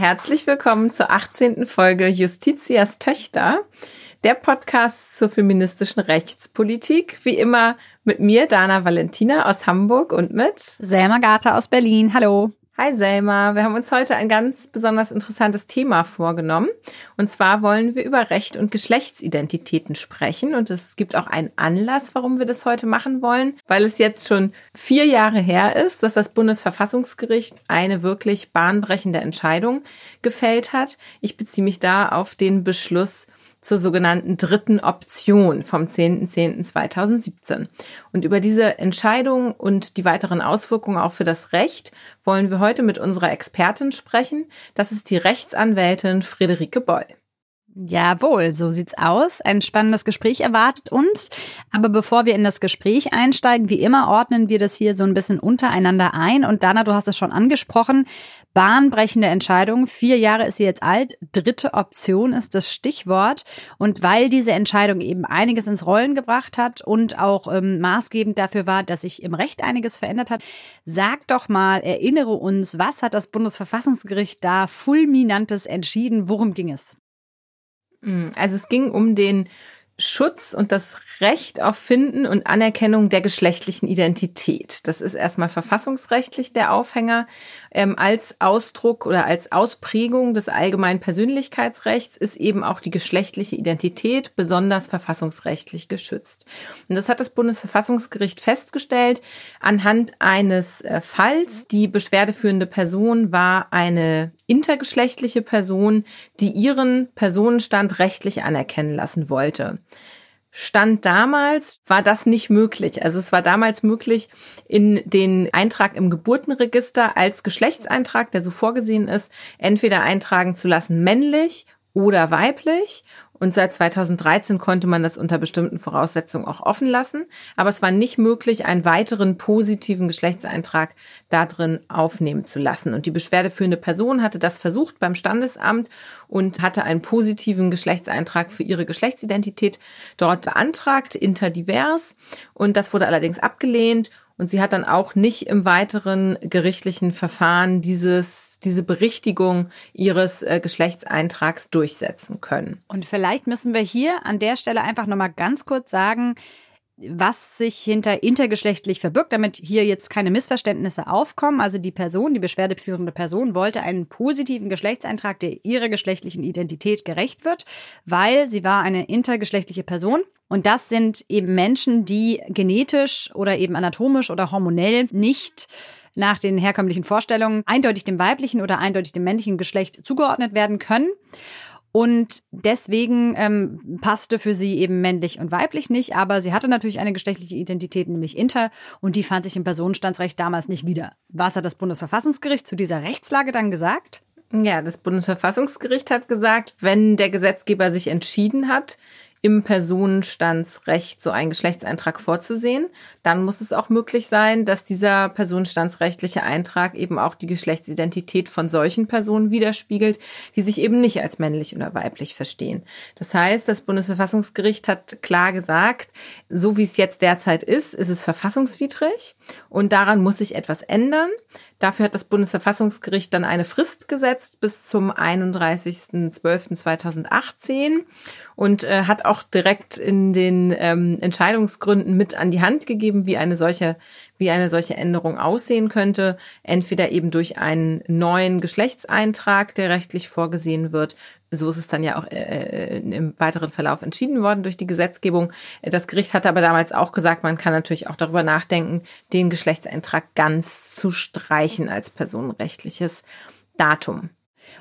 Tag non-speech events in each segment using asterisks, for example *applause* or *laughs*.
Herzlich willkommen zur 18. Folge Justitias Töchter der Podcast zur feministischen Rechtspolitik. Wie immer mit mir, Dana Valentina aus Hamburg und mit Selma Gata aus Berlin. Hallo. Hi Selma, wir haben uns heute ein ganz besonders interessantes Thema vorgenommen. Und zwar wollen wir über Recht und Geschlechtsidentitäten sprechen. Und es gibt auch einen Anlass, warum wir das heute machen wollen, weil es jetzt schon vier Jahre her ist, dass das Bundesverfassungsgericht eine wirklich bahnbrechende Entscheidung gefällt hat. Ich beziehe mich da auf den Beschluss zur sogenannten dritten Option vom 10.10.2017. Und über diese Entscheidung und die weiteren Auswirkungen auch für das Recht wollen wir heute mit unserer Expertin sprechen. Das ist die Rechtsanwältin Friederike Boll. Jawohl, so sieht's aus. Ein spannendes Gespräch erwartet uns. Aber bevor wir in das Gespräch einsteigen, wie immer ordnen wir das hier so ein bisschen untereinander ein. Und Dana, du hast es schon angesprochen. Bahnbrechende Entscheidung. Vier Jahre ist sie jetzt alt. Dritte Option ist das Stichwort. Und weil diese Entscheidung eben einiges ins Rollen gebracht hat und auch ähm, maßgebend dafür war, dass sich im Recht einiges verändert hat, sag doch mal, erinnere uns, was hat das Bundesverfassungsgericht da fulminantes entschieden? Worum ging es? Mm, also es ging um den Schutz und das Recht auf Finden und Anerkennung der geschlechtlichen Identität. Das ist erstmal verfassungsrechtlich der Aufhänger. Ähm, als Ausdruck oder als Ausprägung des allgemeinen Persönlichkeitsrechts ist eben auch die geschlechtliche Identität besonders verfassungsrechtlich geschützt. Und das hat das Bundesverfassungsgericht festgestellt anhand eines äh, Falls. Die beschwerdeführende Person war eine intergeschlechtliche Person, die ihren Personenstand rechtlich anerkennen lassen wollte. Stand damals war das nicht möglich. Also es war damals möglich, in den Eintrag im Geburtenregister als Geschlechtseintrag, der so vorgesehen ist, entweder eintragen zu lassen männlich oder weiblich und seit 2013 konnte man das unter bestimmten Voraussetzungen auch offen lassen. Aber es war nicht möglich, einen weiteren positiven Geschlechtseintrag da drin aufnehmen zu lassen. Und die beschwerdeführende Person hatte das versucht beim Standesamt und hatte einen positiven Geschlechtseintrag für ihre Geschlechtsidentität dort beantragt, interdivers. Und das wurde allerdings abgelehnt. Und sie hat dann auch nicht im weiteren gerichtlichen Verfahren dieses, diese Berichtigung ihres äh, Geschlechtseintrags durchsetzen können. Und vielleicht müssen wir hier an der Stelle einfach nochmal ganz kurz sagen, was sich hinter intergeschlechtlich verbirgt, damit hier jetzt keine Missverständnisse aufkommen. Also die Person, die beschwerdeführende Person, wollte einen positiven Geschlechtseintrag, der ihrer geschlechtlichen Identität gerecht wird, weil sie war eine intergeschlechtliche Person. Und das sind eben Menschen, die genetisch oder eben anatomisch oder hormonell nicht nach den herkömmlichen Vorstellungen eindeutig dem weiblichen oder eindeutig dem männlichen Geschlecht zugeordnet werden können. Und deswegen ähm, passte für sie eben männlich und weiblich nicht, aber sie hatte natürlich eine geschlechtliche Identität, nämlich inter, und die fand sich im Personenstandsrecht damals nicht wieder. Was hat das Bundesverfassungsgericht zu dieser Rechtslage dann gesagt? Ja, das Bundesverfassungsgericht hat gesagt, wenn der Gesetzgeber sich entschieden hat, im Personenstandsrecht so einen Geschlechtseintrag vorzusehen, dann muss es auch möglich sein, dass dieser personenstandsrechtliche Eintrag eben auch die Geschlechtsidentität von solchen Personen widerspiegelt, die sich eben nicht als männlich oder weiblich verstehen. Das heißt, das Bundesverfassungsgericht hat klar gesagt, so wie es jetzt derzeit ist, ist es verfassungswidrig und daran muss sich etwas ändern. Dafür hat das Bundesverfassungsgericht dann eine Frist gesetzt bis zum 31.12.2018 und äh, hat auch direkt in den ähm, Entscheidungsgründen mit an die Hand gegeben, wie eine solche, wie eine solche Änderung aussehen könnte. Entweder eben durch einen neuen Geschlechtseintrag, der rechtlich vorgesehen wird, so ist es dann ja auch äh, im weiteren Verlauf entschieden worden durch die Gesetzgebung. Das Gericht hatte aber damals auch gesagt, man kann natürlich auch darüber nachdenken, den Geschlechtseintrag ganz zu streichen als personenrechtliches Datum.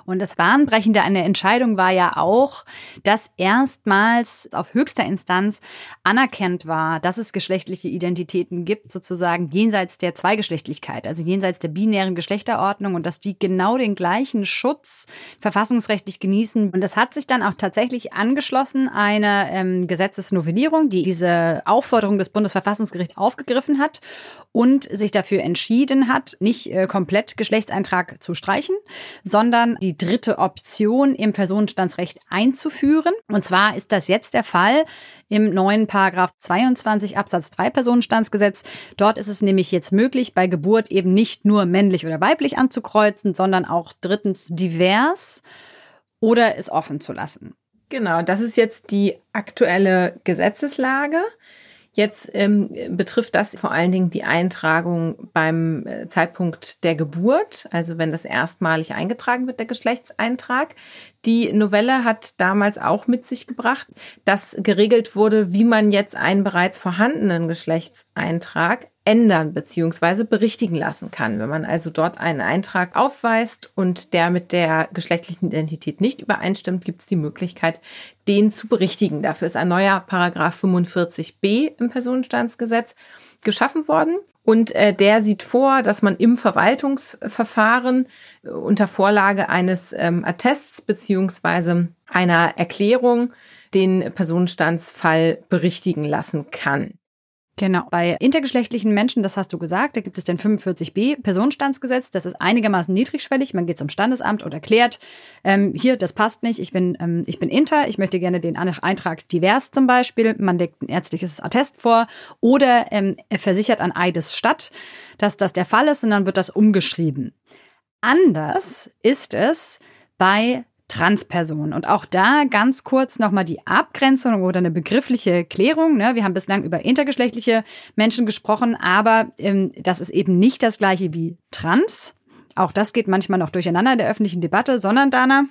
Und das Bahnbrechende an der Entscheidung war ja auch, dass erstmals auf höchster Instanz anerkannt war, dass es geschlechtliche Identitäten gibt, sozusagen jenseits der Zweigeschlechtlichkeit, also jenseits der binären Geschlechterordnung und dass die genau den gleichen Schutz verfassungsrechtlich genießen. Und das hat sich dann auch tatsächlich angeschlossen, eine ähm, Gesetzesnovellierung, die diese Aufforderung des Bundesverfassungsgerichts aufgegriffen hat und sich dafür entschieden hat, nicht äh, komplett Geschlechtseintrag zu streichen, sondern die dritte Option im Personenstandsrecht einzuführen. Und zwar ist das jetzt der Fall im neuen Paragraph 22 Absatz 3 Personenstandsgesetz. Dort ist es nämlich jetzt möglich, bei Geburt eben nicht nur männlich oder weiblich anzukreuzen, sondern auch drittens divers oder es offen zu lassen. Genau, das ist jetzt die aktuelle Gesetzeslage. Jetzt ähm, betrifft das vor allen Dingen die Eintragung beim äh, Zeitpunkt der Geburt, also wenn das erstmalig eingetragen wird, der Geschlechtseintrag. Die Novelle hat damals auch mit sich gebracht, dass geregelt wurde, wie man jetzt einen bereits vorhandenen Geschlechtseintrag ändern bzw. berichtigen lassen kann. Wenn man also dort einen Eintrag aufweist und der mit der geschlechtlichen Identität nicht übereinstimmt, gibt es die Möglichkeit, den zu berichtigen. Dafür ist ein neuer Paragraph 45b im Personenstandsgesetz geschaffen worden. Und äh, der sieht vor, dass man im Verwaltungsverfahren äh, unter Vorlage eines ähm, Attests beziehungsweise einer Erklärung den Personenstandsfall berichtigen lassen kann. Genau. Bei intergeschlechtlichen Menschen, das hast du gesagt, da gibt es den 45b Personenstandsgesetz. Das ist einigermaßen niedrigschwellig. Man geht zum Standesamt und erklärt, ähm, hier, das passt nicht. Ich bin, ähm, ich bin inter. Ich möchte gerne den Eintrag divers zum Beispiel. Man legt ein ärztliches Attest vor oder ähm, er versichert an Eides statt, dass das der Fall ist und dann wird das umgeschrieben. Anders ist es bei Transpersonen. Und auch da ganz kurz nochmal die Abgrenzung oder eine begriffliche Klärung. Ne? Wir haben bislang über intergeschlechtliche Menschen gesprochen, aber ähm, das ist eben nicht das gleiche wie trans. Auch das geht manchmal noch durcheinander in der öffentlichen Debatte, sondern Dana,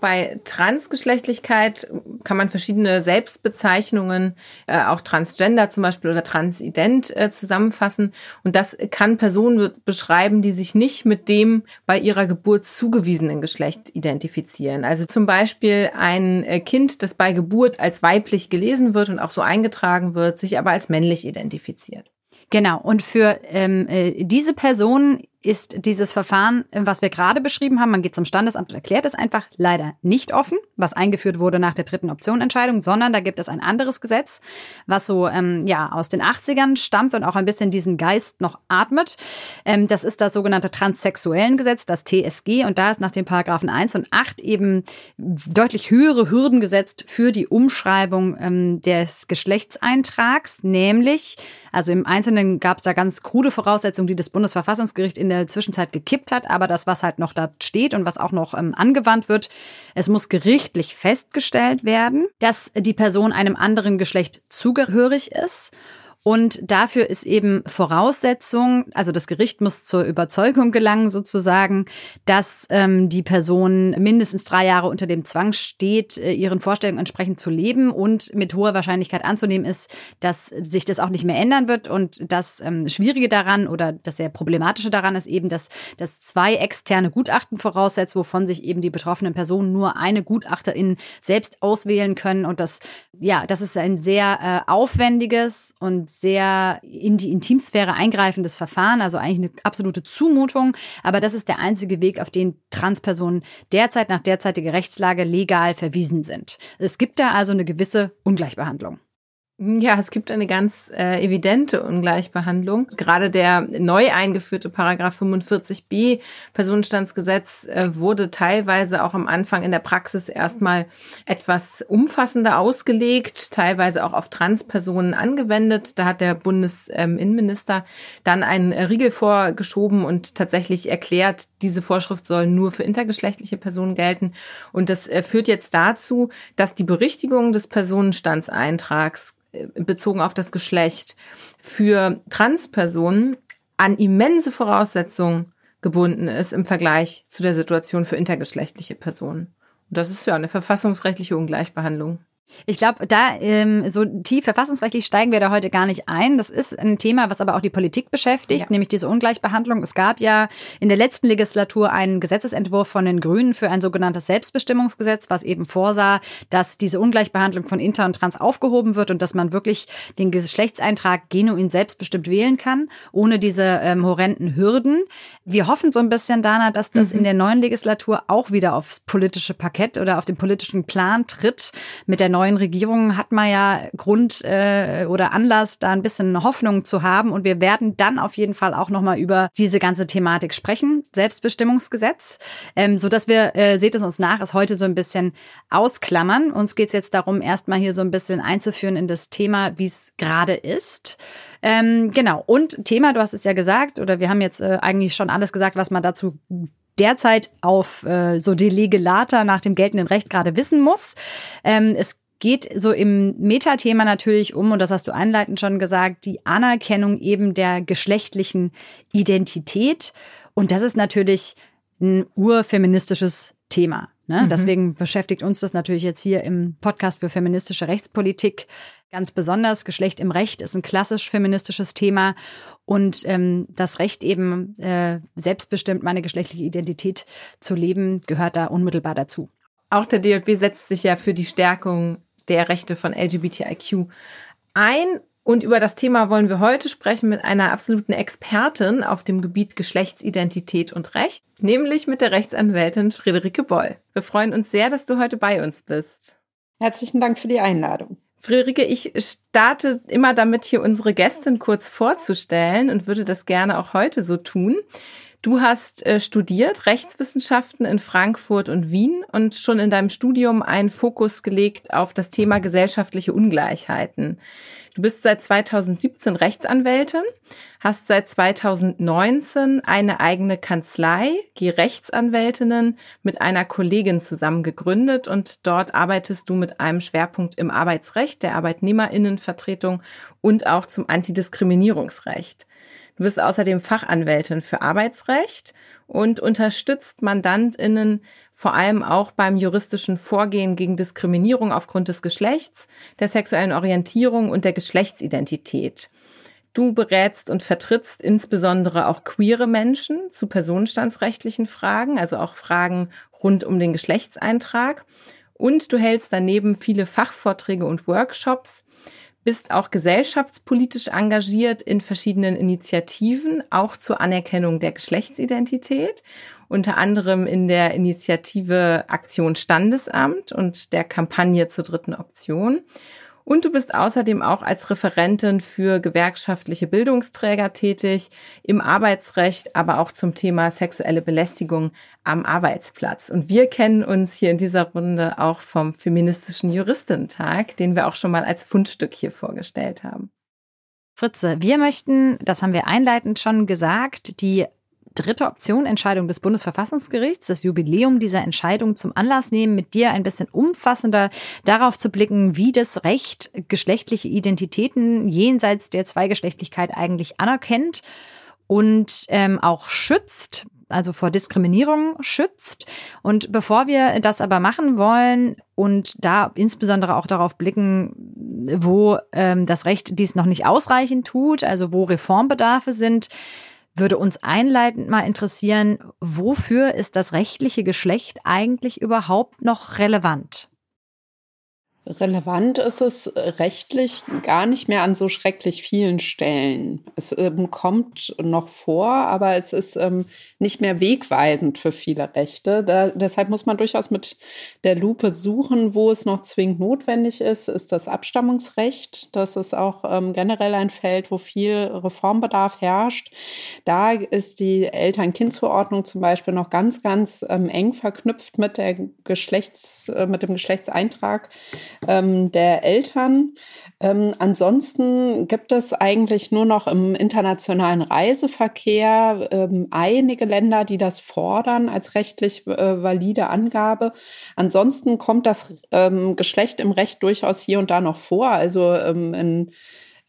bei Transgeschlechtlichkeit kann man verschiedene Selbstbezeichnungen, äh, auch Transgender zum Beispiel oder Transident äh, zusammenfassen. Und das kann Personen beschreiben, die sich nicht mit dem bei ihrer Geburt zugewiesenen Geschlecht identifizieren. Also zum Beispiel ein äh, Kind, das bei Geburt als weiblich gelesen wird und auch so eingetragen wird, sich aber als männlich identifiziert. Genau. Und für ähm, äh, diese Personen ist dieses Verfahren, was wir gerade beschrieben haben, man geht zum Standesamt und erklärt es einfach leider nicht offen, was eingeführt wurde nach der dritten Optionentscheidung, sondern da gibt es ein anderes Gesetz, was so ähm, ja aus den 80ern stammt und auch ein bisschen diesen Geist noch atmet. Ähm, das ist das sogenannte transsexuellen Gesetz, das TSG, und da ist nach den Paragraphen 1 und 8 eben deutlich höhere Hürden gesetzt für die Umschreibung ähm, des Geschlechtseintrags, nämlich, also im Einzelnen gab es da ganz krude Voraussetzungen, die das Bundesverfassungsgericht in der Zwischenzeit gekippt hat, aber das, was halt noch da steht und was auch noch ähm, angewandt wird, es muss gerichtlich festgestellt werden, dass die Person einem anderen Geschlecht zugehörig ist und dafür ist eben Voraussetzung, also das Gericht muss zur Überzeugung gelangen sozusagen, dass ähm, die Person mindestens drei Jahre unter dem Zwang steht, äh, ihren Vorstellungen entsprechend zu leben und mit hoher Wahrscheinlichkeit anzunehmen ist, dass sich das auch nicht mehr ändern wird. Und das ähm, Schwierige daran oder das sehr Problematische daran ist eben, dass das zwei externe Gutachten voraussetzt, wovon sich eben die betroffenen Personen nur eine Gutachterin selbst auswählen können. Und das, ja, das ist ein sehr äh, aufwendiges und sehr in die Intimsphäre eingreifendes Verfahren, also eigentlich eine absolute Zumutung. Aber das ist der einzige Weg, auf den Transpersonen derzeit nach derzeitiger Rechtslage legal verwiesen sind. Es gibt da also eine gewisse Ungleichbehandlung. Ja, es gibt eine ganz äh, evidente Ungleichbehandlung. Gerade der neu eingeführte Paragraph 45b Personenstandsgesetz äh, wurde teilweise auch am Anfang in der Praxis erstmal etwas umfassender ausgelegt, teilweise auch auf Transpersonen angewendet. Da hat der Bundesinnenminister ähm, dann einen Riegel vorgeschoben und tatsächlich erklärt, diese Vorschrift soll nur für intergeschlechtliche Personen gelten. Und das äh, führt jetzt dazu, dass die Berichtigung des Personenstandseintrags bezogen auf das Geschlecht für Transpersonen an immense Voraussetzungen gebunden ist im Vergleich zu der Situation für intergeschlechtliche Personen. Und das ist ja eine verfassungsrechtliche Ungleichbehandlung. Ich glaube, da ähm, so tief verfassungsrechtlich steigen wir da heute gar nicht ein. Das ist ein Thema, was aber auch die Politik beschäftigt, ja. nämlich diese Ungleichbehandlung. Es gab ja in der letzten Legislatur einen Gesetzesentwurf von den Grünen für ein sogenanntes Selbstbestimmungsgesetz, was eben vorsah, dass diese Ungleichbehandlung von Inter und Trans aufgehoben wird und dass man wirklich den Geschlechtseintrag genuin selbstbestimmt wählen kann, ohne diese ähm, horrenden Hürden. Wir hoffen so ein bisschen, Dana, dass das mhm. in der neuen Legislatur auch wieder aufs politische Parkett oder auf den politischen Plan tritt mit der neuen neuen Regierung hat man ja Grund äh, oder Anlass, da ein bisschen Hoffnung zu haben. Und wir werden dann auf jeden Fall auch nochmal über diese ganze Thematik sprechen. Selbstbestimmungsgesetz. Ähm, so dass wir, äh, seht es uns nach, es heute so ein bisschen ausklammern. Uns geht es jetzt darum, erstmal hier so ein bisschen einzuführen in das Thema, wie es gerade ist. Ähm, genau. Und Thema, du hast es ja gesagt, oder wir haben jetzt äh, eigentlich schon alles gesagt, was man dazu derzeit auf äh, so die Legelata nach dem geltenden Recht gerade wissen muss. Ähm, es geht so im Metathema natürlich um, und das hast du einleitend schon gesagt, die Anerkennung eben der geschlechtlichen Identität. Und das ist natürlich ein urfeministisches Thema. Ne? Mhm. Deswegen beschäftigt uns das natürlich jetzt hier im Podcast für feministische Rechtspolitik ganz besonders. Geschlecht im Recht ist ein klassisch feministisches Thema und ähm, das Recht eben äh, selbstbestimmt meine geschlechtliche Identität zu leben gehört da unmittelbar dazu. Auch der DLB setzt sich ja für die Stärkung der Rechte von LGBTIQ ein. Und über das Thema wollen wir heute sprechen mit einer absoluten Expertin auf dem Gebiet Geschlechtsidentität und Recht, nämlich mit der Rechtsanwältin Friederike Boll. Wir freuen uns sehr, dass du heute bei uns bist. Herzlichen Dank für die Einladung. Friederike, ich starte immer damit, hier unsere Gästin kurz vorzustellen und würde das gerne auch heute so tun. Du hast äh, studiert Rechtswissenschaften in Frankfurt und Wien und schon in deinem Studium einen Fokus gelegt auf das Thema gesellschaftliche Ungleichheiten. Du bist seit 2017 Rechtsanwältin, hast seit 2019 eine eigene Kanzlei, die Rechtsanwältinnen, mit einer Kollegin zusammen gegründet und dort arbeitest du mit einem Schwerpunkt im Arbeitsrecht, der Arbeitnehmerinnenvertretung und auch zum Antidiskriminierungsrecht. Du bist außerdem Fachanwältin für Arbeitsrecht und unterstützt Mandantinnen vor allem auch beim juristischen Vorgehen gegen Diskriminierung aufgrund des Geschlechts, der sexuellen Orientierung und der Geschlechtsidentität. Du berätst und vertrittst insbesondere auch queere Menschen zu personenstandsrechtlichen Fragen, also auch Fragen rund um den Geschlechtseintrag. Und du hältst daneben viele Fachvorträge und Workshops bist auch gesellschaftspolitisch engagiert in verschiedenen Initiativen, auch zur Anerkennung der Geschlechtsidentität, unter anderem in der Initiative Aktion Standesamt und der Kampagne zur dritten Option. Und du bist außerdem auch als Referentin für gewerkschaftliche Bildungsträger tätig, im Arbeitsrecht, aber auch zum Thema sexuelle Belästigung am Arbeitsplatz. Und wir kennen uns hier in dieser Runde auch vom feministischen Juristentag, den wir auch schon mal als Fundstück hier vorgestellt haben. Fritze, wir möchten, das haben wir einleitend schon gesagt, die dritte Option, Entscheidung des Bundesverfassungsgerichts, das Jubiläum dieser Entscheidung zum Anlass nehmen, mit dir ein bisschen umfassender darauf zu blicken, wie das Recht geschlechtliche Identitäten jenseits der Zweigeschlechtlichkeit eigentlich anerkennt und ähm, auch schützt also vor Diskriminierung schützt. Und bevor wir das aber machen wollen und da insbesondere auch darauf blicken, wo ähm, das Recht dies noch nicht ausreichend tut, also wo Reformbedarfe sind, würde uns einleitend mal interessieren, wofür ist das rechtliche Geschlecht eigentlich überhaupt noch relevant? Relevant ist es rechtlich gar nicht mehr an so schrecklich vielen Stellen. Es ähm, kommt noch vor, aber es ist ähm, nicht mehr wegweisend für viele Rechte. Da, deshalb muss man durchaus mit der Lupe suchen, wo es noch zwingend notwendig ist, ist das Abstammungsrecht. Das ist auch ähm, generell ein Feld, wo viel Reformbedarf herrscht. Da ist die Eltern-Kind-Zuordnung zum Beispiel noch ganz, ganz ähm, eng verknüpft mit der Geschlechts, äh, mit dem Geschlechtseintrag ähm, der Eltern. Ähm, ansonsten gibt es eigentlich nur noch im internationalen Reiseverkehr ähm, einige Länder, die das fordern als rechtlich äh, valide Angabe. Ansonsten kommt das ähm, Geschlecht im Recht durchaus hier und da noch vor. Also ähm, in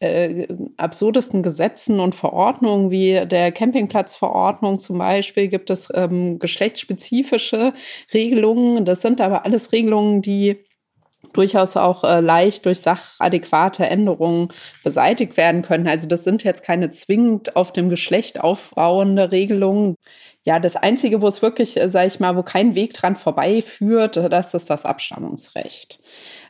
äh, absurdesten Gesetzen und Verordnungen wie der Campingplatzverordnung zum Beispiel gibt es ähm, geschlechtsspezifische Regelungen. Das sind aber alles Regelungen, die durchaus auch äh, leicht durch sachadäquate Änderungen beseitigt werden können. Also das sind jetzt keine zwingend auf dem Geschlecht aufbauende Regelungen. Ja, das Einzige, wo es wirklich, äh, sage ich mal, wo kein Weg dran vorbeiführt, das ist das Abstammungsrecht.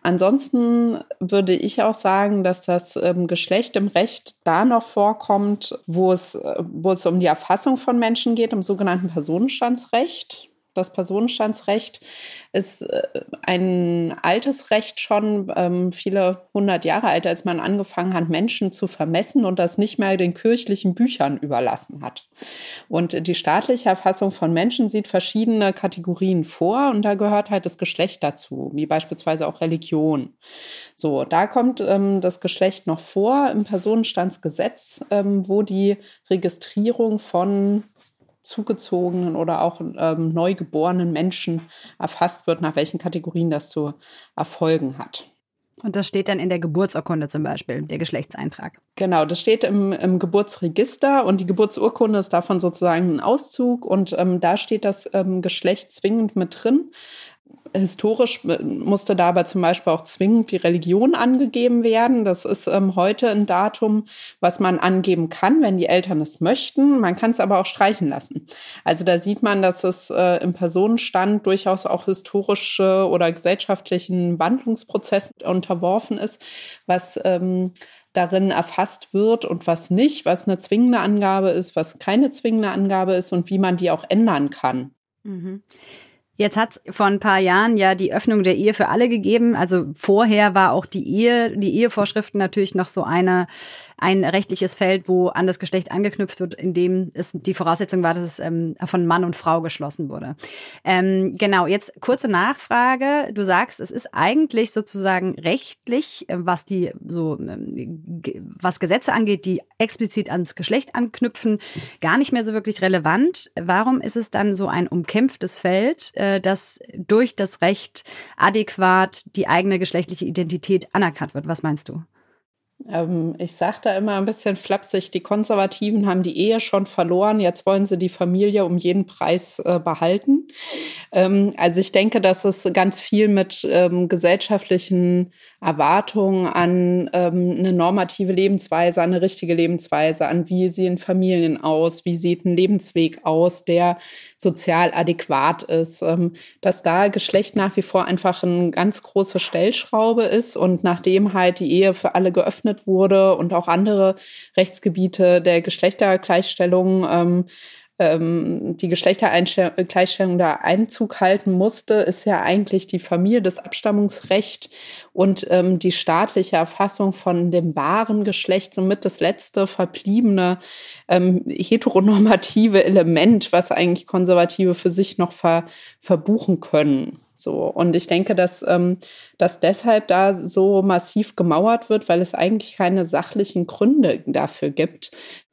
Ansonsten würde ich auch sagen, dass das ähm, Geschlecht im Recht da noch vorkommt, wo es, äh, wo es um die Erfassung von Menschen geht, im sogenannten Personenstandsrecht. Das Personenstandsrecht ist äh, ein altes Recht schon, ähm, viele hundert Jahre alt, als man angefangen hat, Menschen zu vermessen und das nicht mehr den kirchlichen Büchern überlassen hat. Und die staatliche Erfassung von Menschen sieht verschiedene Kategorien vor und da gehört halt das Geschlecht dazu, wie beispielsweise auch Religion. So, da kommt ähm, das Geschlecht noch vor im Personenstandsgesetz, ähm, wo die Registrierung von zugezogenen oder auch ähm, neugeborenen Menschen erfasst wird, nach welchen Kategorien das zu erfolgen hat. Und das steht dann in der Geburtsurkunde zum Beispiel, der Geschlechtseintrag. Genau, das steht im, im Geburtsregister und die Geburtsurkunde ist davon sozusagen ein Auszug und ähm, da steht das ähm, Geschlecht zwingend mit drin. Historisch musste dabei zum Beispiel auch zwingend die Religion angegeben werden. Das ist ähm, heute ein Datum, was man angeben kann, wenn die Eltern es möchten. Man kann es aber auch streichen lassen. Also da sieht man, dass es äh, im Personenstand durchaus auch historische oder gesellschaftlichen Wandlungsprozessen unterworfen ist, was ähm, darin erfasst wird und was nicht, was eine zwingende Angabe ist, was keine zwingende Angabe ist und wie man die auch ändern kann. Mhm. Jetzt hat es vor ein paar Jahren ja die Öffnung der Ehe für alle gegeben. Also vorher war auch die Ehe, die Ehevorschriften natürlich noch so eine, ein rechtliches Feld, wo an das Geschlecht angeknüpft wird, in dem es die Voraussetzung war, dass es ähm, von Mann und Frau geschlossen wurde. Ähm, genau, jetzt kurze Nachfrage. Du sagst, es ist eigentlich sozusagen rechtlich, äh, was die so ähm, was Gesetze angeht, die explizit ans Geschlecht anknüpfen, gar nicht mehr so wirklich relevant. Warum ist es dann so ein umkämpftes Feld, äh, das durch das Recht adäquat die eigene geschlechtliche Identität anerkannt wird? Was meinst du? Ähm, ich sage da immer ein bisschen flapsig, die Konservativen haben die Ehe schon verloren, jetzt wollen sie die Familie um jeden Preis äh, behalten. Ähm, also ich denke, dass es ganz viel mit ähm, gesellschaftlichen Erwartungen an ähm, eine normative Lebensweise, an eine richtige Lebensweise, an wie sehen Familien aus, wie sieht ein Lebensweg aus, der sozial adäquat ist, ähm, dass da Geschlecht nach wie vor einfach eine ganz große Stellschraube ist und nachdem halt die Ehe für alle geöffnet wurde und auch andere Rechtsgebiete der Geschlechtergleichstellung ähm, ähm, die Geschlechtergleichstellung da Einzug halten musste, ist ja eigentlich die Familie, das Abstammungsrecht und ähm, die staatliche Erfassung von dem wahren Geschlecht somit das letzte verbliebene ähm, heteronormative Element, was eigentlich Konservative für sich noch ver verbuchen können. So. Und ich denke, dass, ähm, dass deshalb da so massiv gemauert wird, weil es eigentlich keine sachlichen Gründe dafür gibt,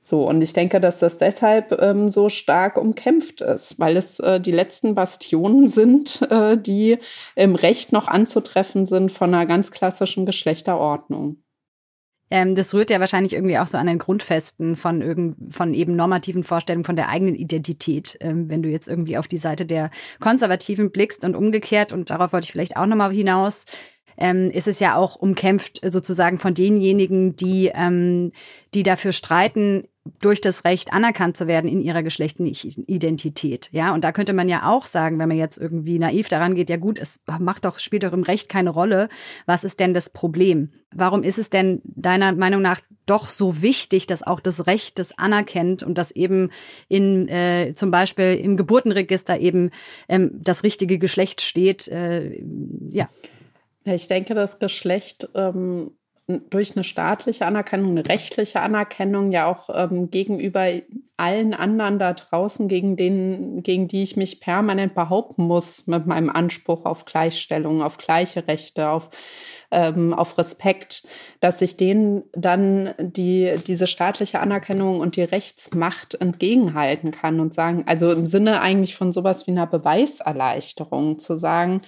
so, und ich denke, dass das deshalb ähm, so stark umkämpft ist, weil es äh, die letzten Bastionen *laughs* sind, äh, die im Recht noch anzutreffen sind von einer ganz klassischen Geschlechterordnung. Ähm, das rührt ja wahrscheinlich irgendwie auch so an den Grundfesten von irgend, von eben normativen Vorstellungen von der eigenen Identität. Ähm, wenn du jetzt irgendwie auf die Seite der Konservativen blickst und umgekehrt, und darauf wollte ich vielleicht auch nochmal hinaus, ähm, ist es ja auch umkämpft sozusagen von denjenigen, die, ähm, die dafür streiten, durch das Recht anerkannt zu werden in ihrer geschlechtlichen Identität. Ja, und da könnte man ja auch sagen, wenn man jetzt irgendwie naiv daran geht, ja gut, es macht doch, spielt doch im Recht keine Rolle. Was ist denn das Problem? Warum ist es denn deiner Meinung nach doch so wichtig, dass auch das Recht das anerkennt und dass eben in äh, zum Beispiel im Geburtenregister eben ähm, das richtige Geschlecht steht? Äh, ja. Ich denke, das Geschlecht ähm, durch eine staatliche Anerkennung, eine rechtliche Anerkennung ja auch ähm, gegenüber allen anderen da draußen, gegen, denen, gegen die ich mich permanent behaupten muss mit meinem Anspruch auf Gleichstellung, auf gleiche Rechte, auf, ähm, auf Respekt, dass ich denen dann die, diese staatliche Anerkennung und die Rechtsmacht entgegenhalten kann und sagen, also im Sinne eigentlich von sowas wie einer Beweiserleichterung zu sagen,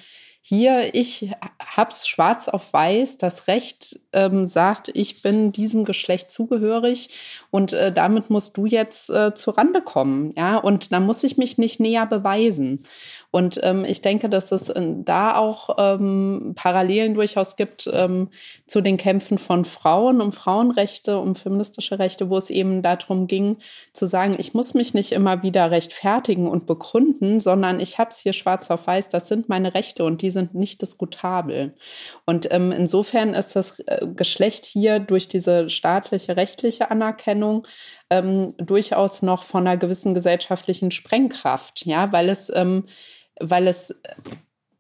hier, ich hab's schwarz auf weiß, das Recht ähm, sagt, ich bin diesem Geschlecht zugehörig und äh, damit musst du jetzt äh, zur Rande kommen, ja, und da muss ich mich nicht näher beweisen. Und ähm, ich denke, dass es äh, da auch ähm, Parallelen durchaus gibt ähm, zu den Kämpfen von Frauen um Frauenrechte, um feministische Rechte, wo es eben darum ging, zu sagen, ich muss mich nicht immer wieder rechtfertigen und begründen, sondern ich habe es hier schwarz auf weiß, das sind meine Rechte und die sind nicht diskutabel. Und ähm, insofern ist das äh, Geschlecht hier durch diese staatliche rechtliche Anerkennung ähm, durchaus noch von einer gewissen gesellschaftlichen Sprengkraft, ja, weil es, ähm, weil es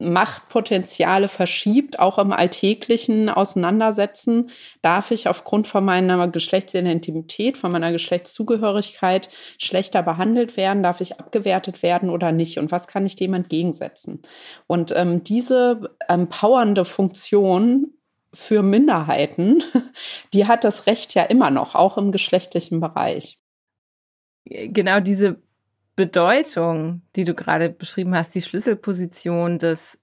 Machtpotenziale verschiebt, auch im alltäglichen Auseinandersetzen, darf ich aufgrund von meiner Geschlechtsidentität, von meiner Geschlechtszugehörigkeit schlechter behandelt werden, darf ich abgewertet werden oder nicht und was kann ich dem entgegensetzen? Und ähm, diese empowernde Funktion für Minderheiten, *laughs* die hat das Recht ja immer noch, auch im geschlechtlichen Bereich. Genau diese Bedeutung, die du gerade beschrieben hast, die Schlüsselposition des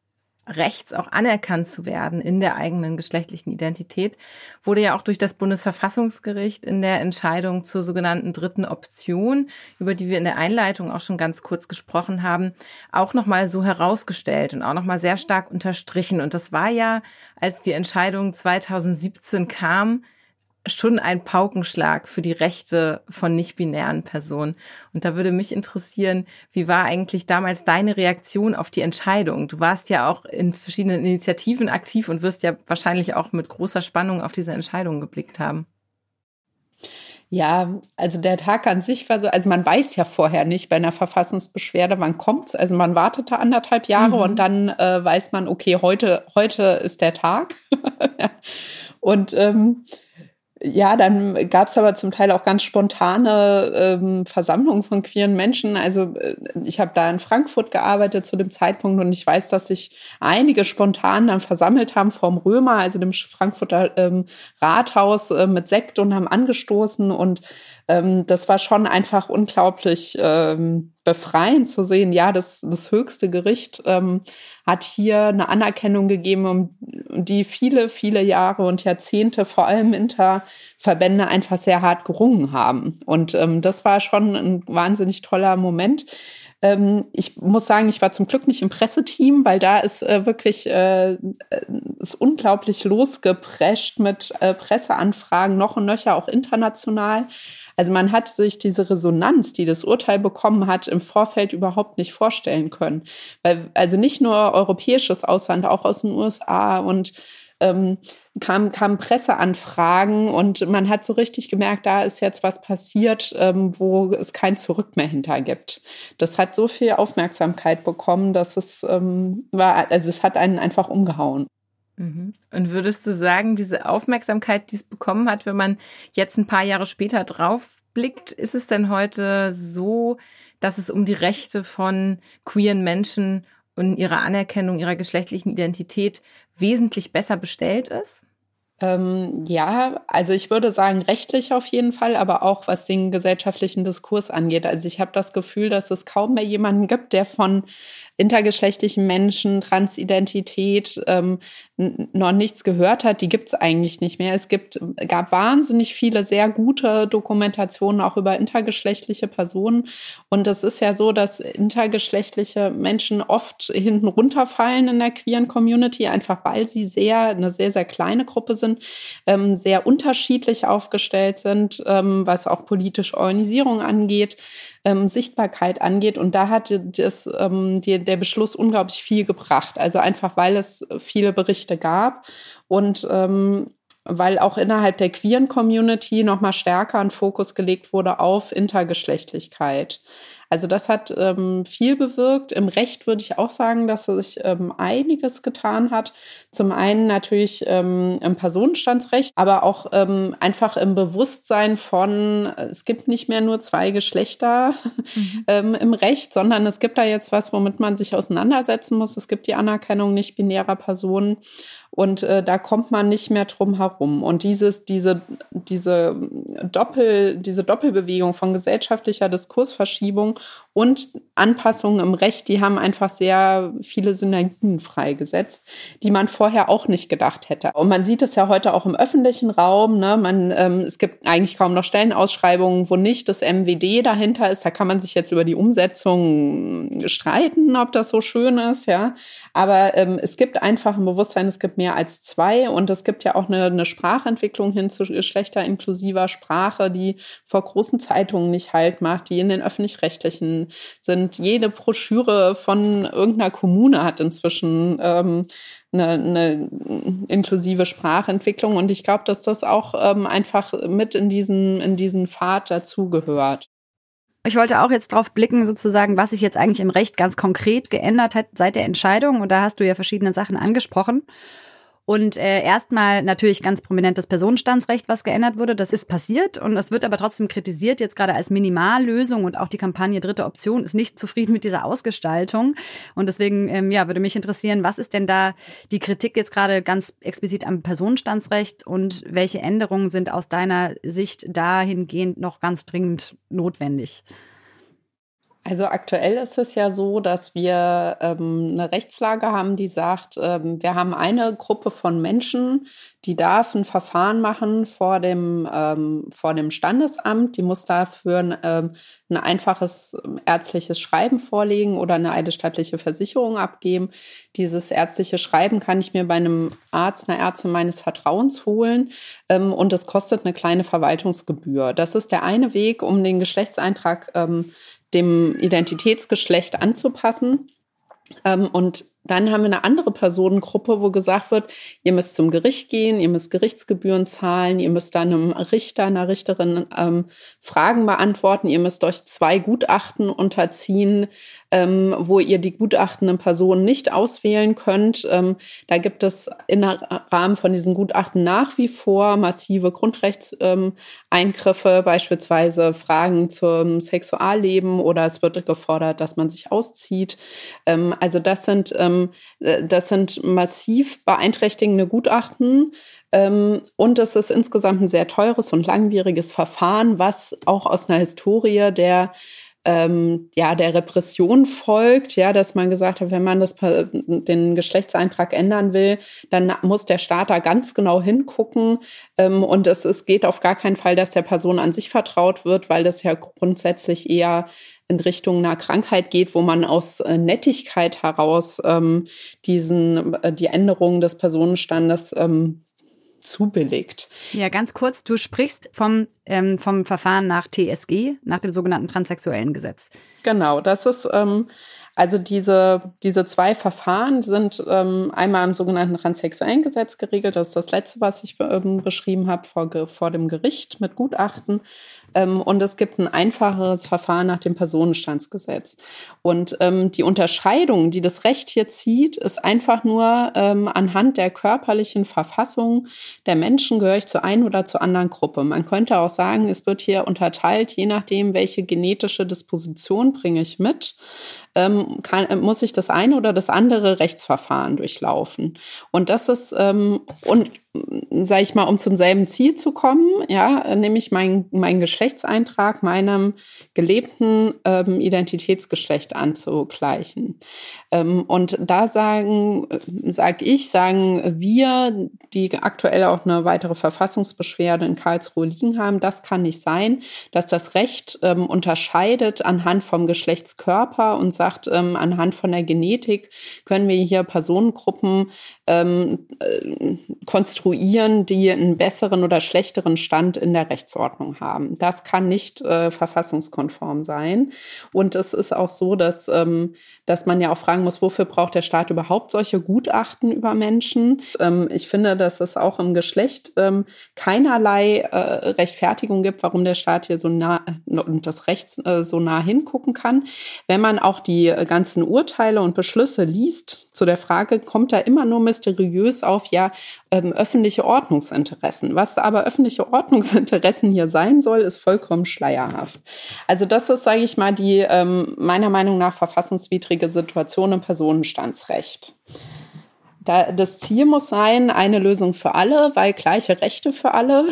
Rechts auch anerkannt zu werden in der eigenen geschlechtlichen Identität, wurde ja auch durch das Bundesverfassungsgericht in der Entscheidung zur sogenannten dritten Option, über die wir in der Einleitung auch schon ganz kurz gesprochen haben, auch nochmal so herausgestellt und auch nochmal sehr stark unterstrichen. Und das war ja, als die Entscheidung 2017 kam, schon ein Paukenschlag für die Rechte von nicht-binären Personen. Und da würde mich interessieren, wie war eigentlich damals deine Reaktion auf die Entscheidung? Du warst ja auch in verschiedenen Initiativen aktiv und wirst ja wahrscheinlich auch mit großer Spannung auf diese Entscheidung geblickt haben. Ja, also der Tag an sich war so, also man weiß ja vorher nicht bei einer Verfassungsbeschwerde, wann kommt's. Also man wartete anderthalb Jahre mhm. und dann äh, weiß man, okay, heute, heute ist der Tag. *laughs* und ähm, ja, dann gab es aber zum Teil auch ganz spontane ähm, Versammlungen von queeren Menschen. Also äh, ich habe da in Frankfurt gearbeitet zu dem Zeitpunkt und ich weiß, dass sich einige spontan dann versammelt haben vorm Römer, also dem Frankfurter ähm, Rathaus äh, mit Sekt und haben angestoßen und ähm, das war schon einfach unglaublich ähm, befreiend zu sehen. Ja, das, das höchste Gericht ähm, hat hier eine Anerkennung gegeben, um die viele, viele Jahre und Jahrzehnte vor allem Interverbände einfach sehr hart gerungen haben. Und ähm, das war schon ein wahnsinnig toller Moment. Ähm, ich muss sagen, ich war zum Glück nicht im Presseteam, weil da ist äh, wirklich äh, ist unglaublich losgeprescht mit äh, Presseanfragen noch und nöcher, auch international. Also man hat sich diese Resonanz, die das Urteil bekommen hat, im Vorfeld überhaupt nicht vorstellen können. Weil, also nicht nur europäisches Ausland, auch aus den USA und ähm, kamen kam Presseanfragen und man hat so richtig gemerkt, da ist jetzt was passiert, ähm, wo es kein Zurück mehr hinter gibt. Das hat so viel Aufmerksamkeit bekommen, dass es ähm, war, also es hat einen einfach umgehauen. Mhm. Und würdest du sagen, diese Aufmerksamkeit, die es bekommen hat, wenn man jetzt ein paar Jahre später drauf blickt, ist es denn heute so, dass es um die Rechte von queeren Menschen und ihre Anerkennung ihrer geschlechtlichen Identität wesentlich besser bestellt ist? Ähm, ja, also ich würde sagen, rechtlich auf jeden Fall, aber auch was den gesellschaftlichen Diskurs angeht. Also ich habe das Gefühl, dass es kaum mehr jemanden gibt, der von intergeschlechtlichen Menschen, Transidentität ähm, noch nichts gehört hat, die gibt's eigentlich nicht mehr. Es gibt, gab wahnsinnig viele sehr gute Dokumentationen auch über intergeschlechtliche Personen. Und es ist ja so, dass intergeschlechtliche Menschen oft hinten runterfallen in der queeren Community, einfach weil sie sehr, eine sehr, sehr kleine Gruppe sind, ähm, sehr unterschiedlich aufgestellt sind, ähm, was auch politische Organisierung angeht ähm, Sichtbarkeit angeht. Und da hat das, ähm, die, der Beschluss unglaublich viel gebracht. Also einfach, weil es viele Berichte gab und ähm, weil auch innerhalb der queeren Community nochmal stärker ein Fokus gelegt wurde auf Intergeschlechtlichkeit. Also das hat ähm, viel bewirkt. Im Recht würde ich auch sagen, dass sich ähm, einiges getan hat. Zum einen natürlich ähm, im Personenstandsrecht, aber auch ähm, einfach im Bewusstsein von, es gibt nicht mehr nur zwei Geschlechter mhm. *laughs* ähm, im Recht, sondern es gibt da jetzt was, womit man sich auseinandersetzen muss. Es gibt die Anerkennung nicht binärer Personen. Und äh, da kommt man nicht mehr drum herum. Und dieses, diese, diese Doppel, diese Doppelbewegung von gesellschaftlicher Diskursverschiebung und Anpassungen im Recht, die haben einfach sehr viele Synergien freigesetzt, die man vorher auch nicht gedacht hätte. Und man sieht es ja heute auch im öffentlichen Raum. Ne? Man, ähm, es gibt eigentlich kaum noch Stellenausschreibungen, wo nicht das MWD dahinter ist. Da kann man sich jetzt über die Umsetzung streiten, ob das so schön ist, ja. Aber ähm, es gibt einfach ein Bewusstsein, es gibt mehr als zwei und es gibt ja auch eine, eine Sprachentwicklung hin zu geschlechterinklusiver Sprache, die vor großen Zeitungen nicht halt macht, die in den öffentlich-rechtlichen sind. Jede Broschüre von irgendeiner Kommune hat inzwischen ähm, eine, eine inklusive Sprachentwicklung und ich glaube, dass das auch ähm, einfach mit in diesen in diesen Pfad dazugehört. Ich wollte auch jetzt drauf blicken, sozusagen, was sich jetzt eigentlich im Recht ganz konkret geändert hat seit der Entscheidung. Und da hast du ja verschiedene Sachen angesprochen. Und äh, erstmal natürlich ganz prominent das Personenstandsrecht, was geändert wurde. Das ist passiert und es wird aber trotzdem kritisiert, jetzt gerade als Minimallösung und auch die Kampagne Dritte Option ist nicht zufrieden mit dieser Ausgestaltung. Und deswegen ähm, ja, würde mich interessieren, was ist denn da die Kritik jetzt gerade ganz explizit am Personenstandsrecht und welche Änderungen sind aus deiner Sicht dahingehend noch ganz dringend notwendig? Also aktuell ist es ja so, dass wir ähm, eine Rechtslage haben, die sagt, ähm, wir haben eine Gruppe von Menschen, die darf ein Verfahren machen vor dem, ähm, vor dem Standesamt. Die muss dafür ein, ähm, ein einfaches ärztliches Schreiben vorlegen oder eine eidesstattliche Versicherung abgeben. Dieses ärztliche Schreiben kann ich mir bei einem Arzt, einer Ärztin meines Vertrauens holen ähm, und es kostet eine kleine Verwaltungsgebühr. Das ist der eine Weg, um den Geschlechtseintrag ähm, dem Identitätsgeschlecht anzupassen. Ähm, und dann haben wir eine andere Personengruppe, wo gesagt wird, ihr müsst zum Gericht gehen, ihr müsst Gerichtsgebühren zahlen, ihr müsst dann einem Richter, einer Richterin ähm, Fragen beantworten, ihr müsst euch zwei Gutachten unterziehen, ähm, wo ihr die gutachtenden Personen nicht auswählen könnt. Ähm, da gibt es im Rahmen von diesen Gutachten nach wie vor massive Grundrechtseingriffe, ähm, beispielsweise Fragen zum Sexualleben oder es wird gefordert, dass man sich auszieht. Ähm, also das sind ähm, ähm, äh, das sind massiv beeinträchtigende Gutachten. Ähm, und es ist insgesamt ein sehr teures und langwieriges Verfahren, was auch aus einer Historie der ähm, ja, der Repression folgt, ja, dass man gesagt hat, wenn man das, den Geschlechtseintrag ändern will, dann muss der Staat da ganz genau hingucken. Ähm, und es, es geht auf gar keinen Fall, dass der Person an sich vertraut wird, weil das ja grundsätzlich eher in Richtung einer Krankheit geht, wo man aus äh, Nettigkeit heraus ähm, diesen äh, die Änderung des Personenstandes ähm, zubilligt. Ja, ganz kurz, du sprichst vom, ähm, vom Verfahren nach TSG, nach dem sogenannten transsexuellen Gesetz. Genau, das ist ähm, also diese, diese zwei Verfahren sind ähm, einmal im sogenannten transsexuellen Gesetz geregelt. Das ist das letzte, was ich ähm, beschrieben habe, vor, vor dem Gericht mit Gutachten. Ähm, und es gibt ein einfacheres Verfahren nach dem Personenstandsgesetz. Und ähm, die Unterscheidung, die das Recht hier zieht, ist einfach nur ähm, anhand der körperlichen Verfassung der Menschen gehöre ich zur einen oder zur anderen Gruppe. Man könnte auch sagen, es wird hier unterteilt, je nachdem, welche genetische Disposition bringe ich mit ähm, kann, muss ich das eine oder das andere Rechtsverfahren durchlaufen. Und das ist, ähm, und sage ich mal, um zum selben Ziel zu kommen, ja, nämlich mein, mein Geschlechtseintrag meinem gelebten ähm, Identitätsgeschlecht anzugleichen. Ähm, und da sagen, sag ich, sagen wir, die aktuell auch eine weitere Verfassungsbeschwerde in Karlsruhe liegen haben, das kann nicht sein, dass das Recht ähm, unterscheidet anhand vom Geschlechtskörper und sagt, ähm, anhand von der Genetik können wir hier Personengruppen ähm, äh, konstruieren, die einen besseren oder schlechteren Stand in der Rechtsordnung haben. Das kann nicht äh, verfassungskonform sein. Und es ist auch so, dass, ähm, dass man ja auch fragen muss, wofür braucht der Staat überhaupt solche Gutachten über Menschen? Ähm, ich finde, dass es auch im Geschlecht ähm, keinerlei äh, Rechtfertigung gibt, warum der Staat hier so nah und das Recht äh, so nah hingucken kann. Wenn man auch die ganzen Urteile und Beschlüsse liest zu der Frage, kommt da immer nur mysteriös auf, ja, ähm, öffentliche Ordnungsinteressen. Was aber öffentliche Ordnungsinteressen hier sein soll, ist vollkommen schleierhaft. Also das ist, sage ich mal, die ähm, meiner Meinung nach verfassungswidrige Situation im Personenstandsrecht. Da, das Ziel muss sein, eine Lösung für alle, weil gleiche Rechte für alle.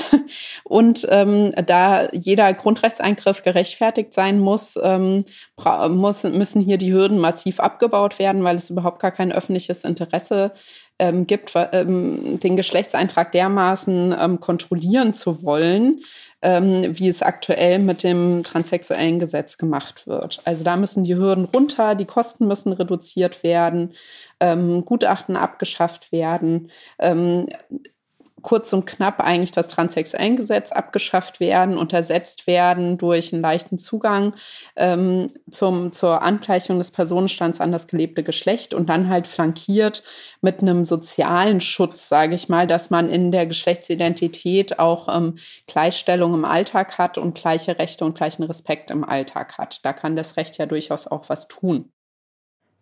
Und ähm, da jeder Grundrechtseingriff gerechtfertigt sein muss, ähm, muss, müssen hier die Hürden massiv abgebaut werden, weil es überhaupt gar kein öffentliches Interesse ähm, gibt, ähm, den Geschlechtseintrag dermaßen ähm, kontrollieren zu wollen, ähm, wie es aktuell mit dem transsexuellen Gesetz gemacht wird. Also da müssen die Hürden runter, die Kosten müssen reduziert werden, ähm, Gutachten abgeschafft werden. Kurz und knapp eigentlich das Transsexuellengesetz abgeschafft werden, untersetzt werden durch einen leichten Zugang ähm, zum, zur Angleichung des Personenstands an das gelebte Geschlecht und dann halt flankiert mit einem sozialen Schutz, sage ich mal, dass man in der Geschlechtsidentität auch ähm, Gleichstellung im Alltag hat und gleiche Rechte und gleichen Respekt im Alltag hat. Da kann das Recht ja durchaus auch was tun.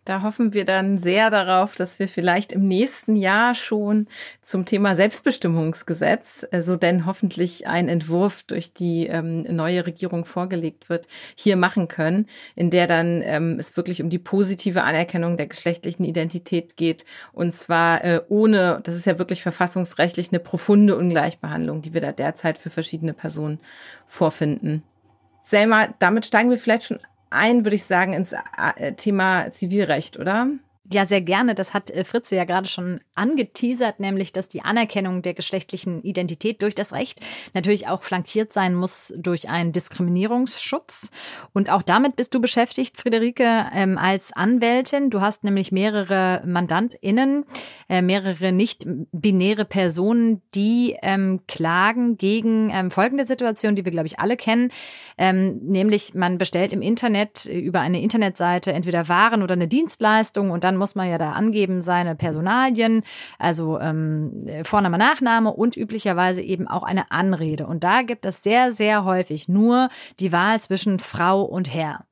Da hoffen wir dann sehr darauf, dass wir vielleicht im nächsten Jahr schon zum Thema Selbstbestimmungsgesetz, also denn hoffentlich ein Entwurf durch die ähm, neue Regierung vorgelegt wird, hier machen können, in der dann ähm, es wirklich um die positive Anerkennung der geschlechtlichen Identität geht und zwar äh, ohne, das ist ja wirklich verfassungsrechtlich eine profunde Ungleichbehandlung, die wir da derzeit für verschiedene Personen vorfinden. Selma, damit steigen wir vielleicht schon ein, würde ich sagen, ins äh, Thema Zivilrecht, oder? Ja, sehr gerne. Das hat äh, Fritze ja gerade schon angeteasert, nämlich, dass die Anerkennung der geschlechtlichen Identität durch das Recht natürlich auch flankiert sein muss durch einen Diskriminierungsschutz. Und auch damit bist du beschäftigt, Friederike, ähm, als Anwältin. Du hast nämlich mehrere MandantInnen, äh, mehrere nicht-binäre Personen, die ähm, klagen gegen ähm, folgende Situation, die wir, glaube ich, alle kennen. Nämlich, man bestellt im Internet über eine Internetseite entweder Waren oder eine Dienstleistung und dann dann muss man ja da angeben seine Personalien, also ähm, Vorname, Nachname und üblicherweise eben auch eine Anrede. Und da gibt es sehr, sehr häufig nur die Wahl zwischen Frau und Herr.